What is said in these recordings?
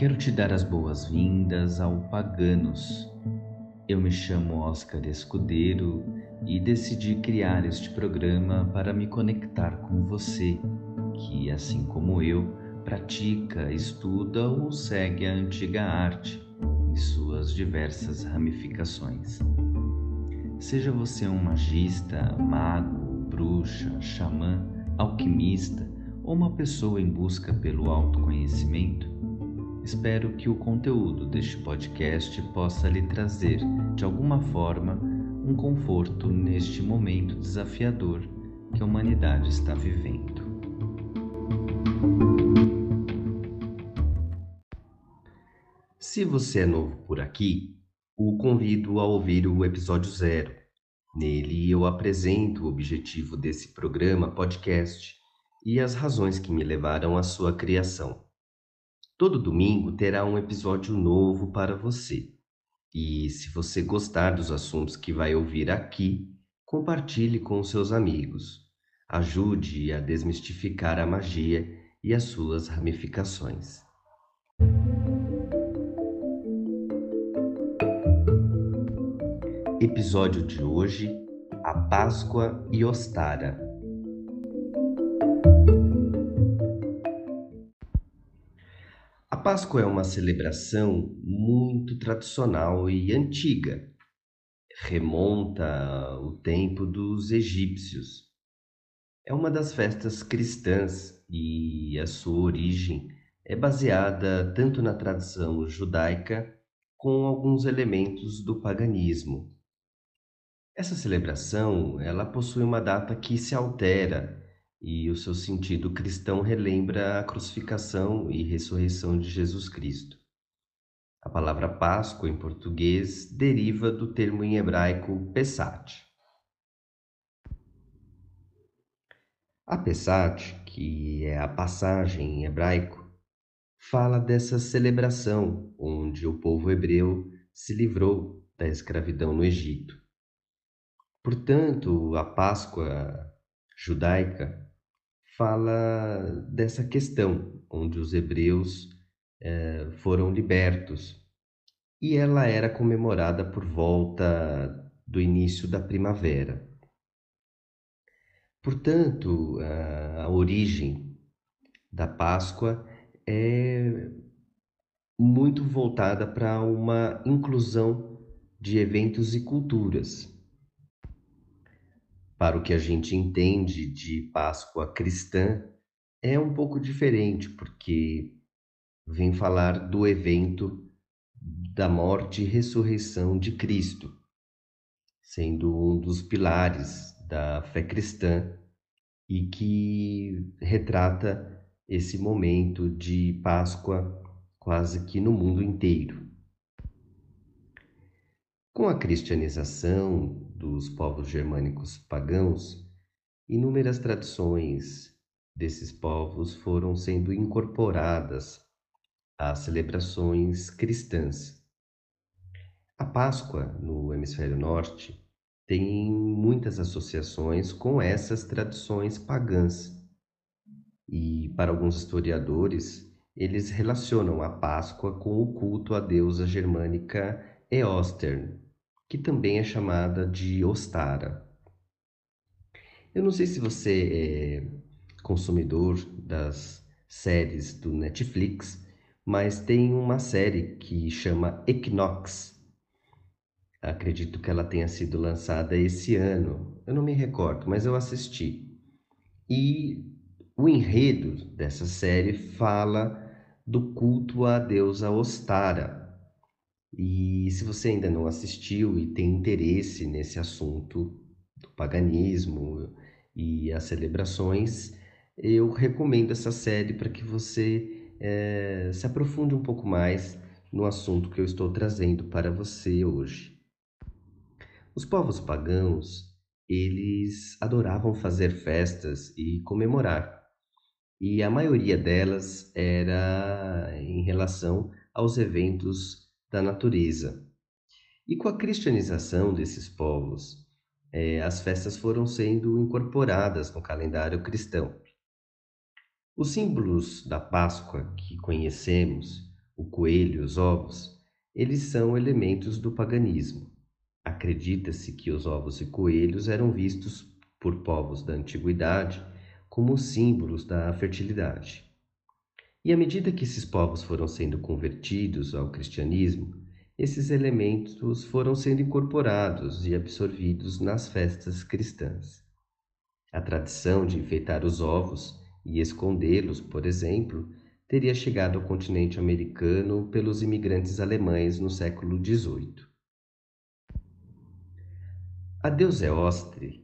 Quero te dar as boas-vindas ao Paganos. Eu me chamo Oscar Escudeiro e decidi criar este programa para me conectar com você, que, assim como eu, pratica, estuda ou segue a antiga arte em suas diversas ramificações. Seja você um magista, mago, bruxa, xamã, alquimista ou uma pessoa em busca pelo autoconhecimento, espero que o conteúdo deste podcast possa lhe trazer, de alguma forma, um conforto neste momento desafiador que a humanidade está vivendo. Se você é novo por aqui, o convido a ouvir o episódio zero. Nele eu apresento o objetivo desse programa podcast e as razões que me levaram à sua criação. Todo domingo terá um episódio novo para você. E se você gostar dos assuntos que vai ouvir aqui, compartilhe com seus amigos. Ajude a desmistificar a magia e as suas ramificações. Episódio de hoje: A Páscoa e Ostara. Páscoa é uma celebração muito tradicional e antiga. Remonta ao tempo dos egípcios. É uma das festas cristãs e a sua origem é baseada tanto na tradição judaica com alguns elementos do paganismo. Essa celebração, ela possui uma data que se altera e o seu sentido cristão relembra a crucificação e ressurreição de Jesus Cristo. A palavra Páscoa em português deriva do termo em hebraico Pesach. A Pesach, que é a passagem em hebraico, fala dessa celebração onde o povo hebreu se livrou da escravidão no Egito. Portanto, a Páscoa judaica fala dessa questão onde os hebreus eh, foram libertos e ela era comemorada por volta do início da primavera. Portanto, a origem da Páscoa é muito voltada para uma inclusão de eventos e culturas. Para o que a gente entende de Páscoa cristã, é um pouco diferente, porque vem falar do evento da morte e ressurreição de Cristo, sendo um dos pilares da fé cristã e que retrata esse momento de Páscoa quase que no mundo inteiro. Com a cristianização dos povos germânicos pagãos, inúmeras tradições desses povos foram sendo incorporadas às celebrações cristãs. A Páscoa, no hemisfério norte, tem muitas associações com essas tradições pagãs. E para alguns historiadores, eles relacionam a Páscoa com o culto à deusa germânica Eostern, que também é chamada de Ostara. Eu não sei se você é consumidor das séries do Netflix, mas tem uma série que chama Equinox. Acredito que ela tenha sido lançada esse ano. Eu não me recordo, mas eu assisti. E o enredo dessa série fala do culto à deusa Ostara, e se você ainda não assistiu e tem interesse nesse assunto do paganismo e as celebrações, eu recomendo essa série para que você é, se aprofunde um pouco mais no assunto que eu estou trazendo para você hoje. Os povos pagãos, eles adoravam fazer festas e comemorar, e a maioria delas era em relação aos eventos da natureza. E com a cristianização desses povos, é, as festas foram sendo incorporadas no calendário cristão. Os símbolos da Páscoa que conhecemos, o coelho, os ovos, eles são elementos do paganismo. Acredita-se que os ovos e coelhos eram vistos por povos da antiguidade como símbolos da fertilidade. E à medida que esses povos foram sendo convertidos ao cristianismo, esses elementos foram sendo incorporados e absorvidos nas festas cristãs. A tradição de enfeitar os ovos e escondê-los, por exemplo, teria chegado ao continente americano pelos imigrantes alemães no século XVIII. A deusa Eostre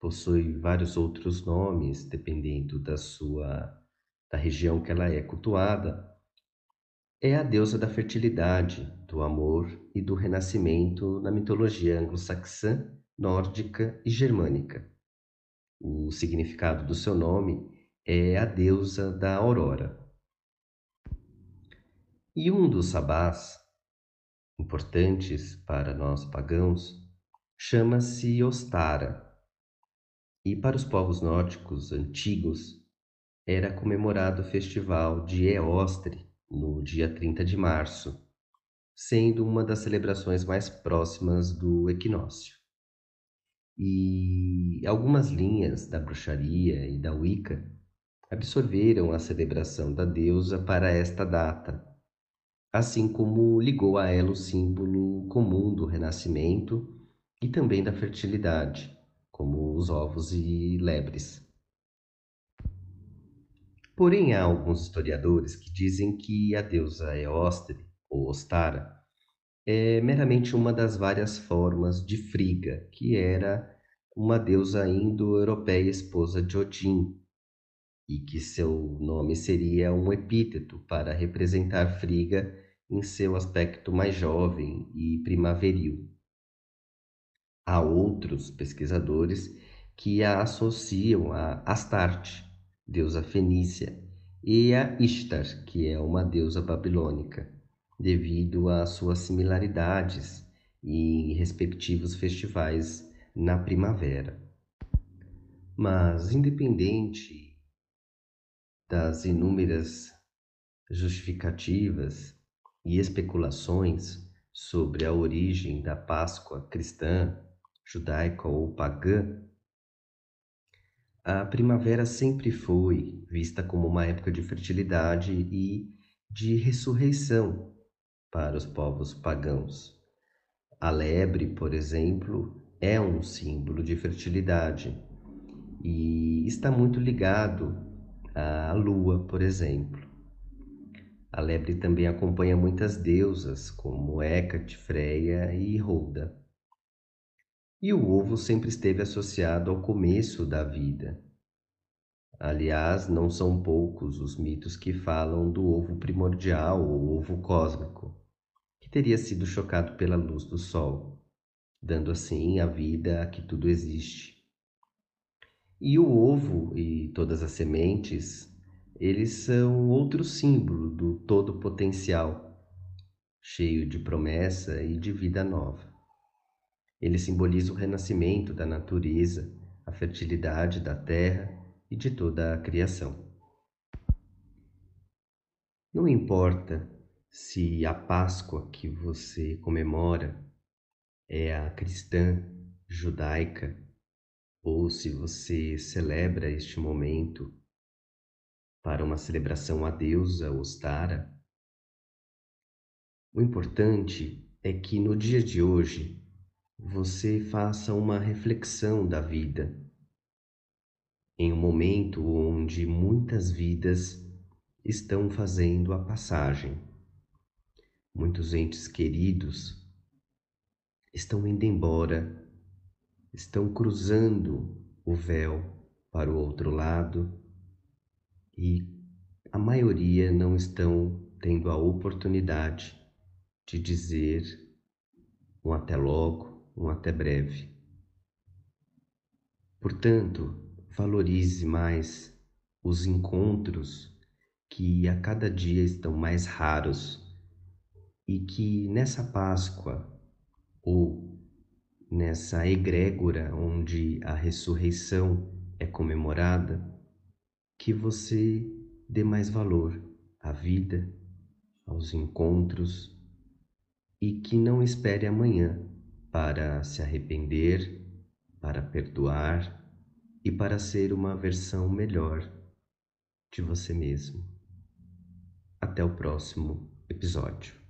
possui vários outros nomes dependendo da sua da região que ela é cultuada. É a deusa da fertilidade, do amor e do renascimento na mitologia anglo-saxã, nórdica e germânica. O significado do seu nome é a deusa da aurora. E um dos sabás importantes para nós pagãos chama-se Ostara. E para os povos nórdicos antigos era comemorado o festival de Eostre no dia 30 de março, sendo uma das celebrações mais próximas do equinócio. E algumas linhas da bruxaria e da Wicca absorveram a celebração da deusa para esta data, assim como ligou a ela o símbolo comum do renascimento e também da fertilidade, como os ovos e lebres. Porém, há alguns historiadores que dizem que a deusa Eostre, ou Ostara, é meramente uma das várias formas de Friga, que era uma deusa indo-europeia esposa de Odin, e que seu nome seria um epíteto para representar Friga em seu aspecto mais jovem e primaveril. Há outros pesquisadores que a associam a Astarte, deusa fenícia, e a Ishtar, que é uma deusa babilônica, devido às suas similaridades em respectivos festivais na primavera. Mas, independente das inúmeras justificativas e especulações sobre a origem da Páscoa cristã, judaica ou pagã, a primavera sempre foi vista como uma época de fertilidade e de ressurreição para os povos pagãos. A lebre, por exemplo, é um símbolo de fertilidade e está muito ligado a lua, por exemplo. A lebre também acompanha muitas deusas, como Hecate, Freia e Holda. E o ovo sempre esteve associado ao começo da vida. Aliás, não são poucos os mitos que falam do ovo primordial ou ovo cósmico, que teria sido chocado pela luz do sol, dando assim a vida a que tudo existe. E o ovo e todas as sementes, eles são outro símbolo do todo potencial, cheio de promessa e de vida nova. Ele simboliza o renascimento da natureza, a fertilidade da terra e de toda a criação. Não importa se a Páscoa que você comemora é a cristã, judaica ou se você celebra este momento para uma celebração à deusa Ostara, o importante é que no dia de hoje você faça uma reflexão da vida, em um momento onde muitas vidas estão fazendo a passagem. Muitos entes queridos estão indo embora estão cruzando o véu para o outro lado e a maioria não estão tendo a oportunidade de dizer um até logo, um até breve. Portanto, valorize mais os encontros que a cada dia estão mais raros e que nessa Páscoa ou nessa egrégora onde a ressurreição é comemorada, que você dê mais valor à vida, aos encontros e que não espere amanhã para se arrepender, para perdoar e para ser uma versão melhor de você mesmo. Até o próximo episódio.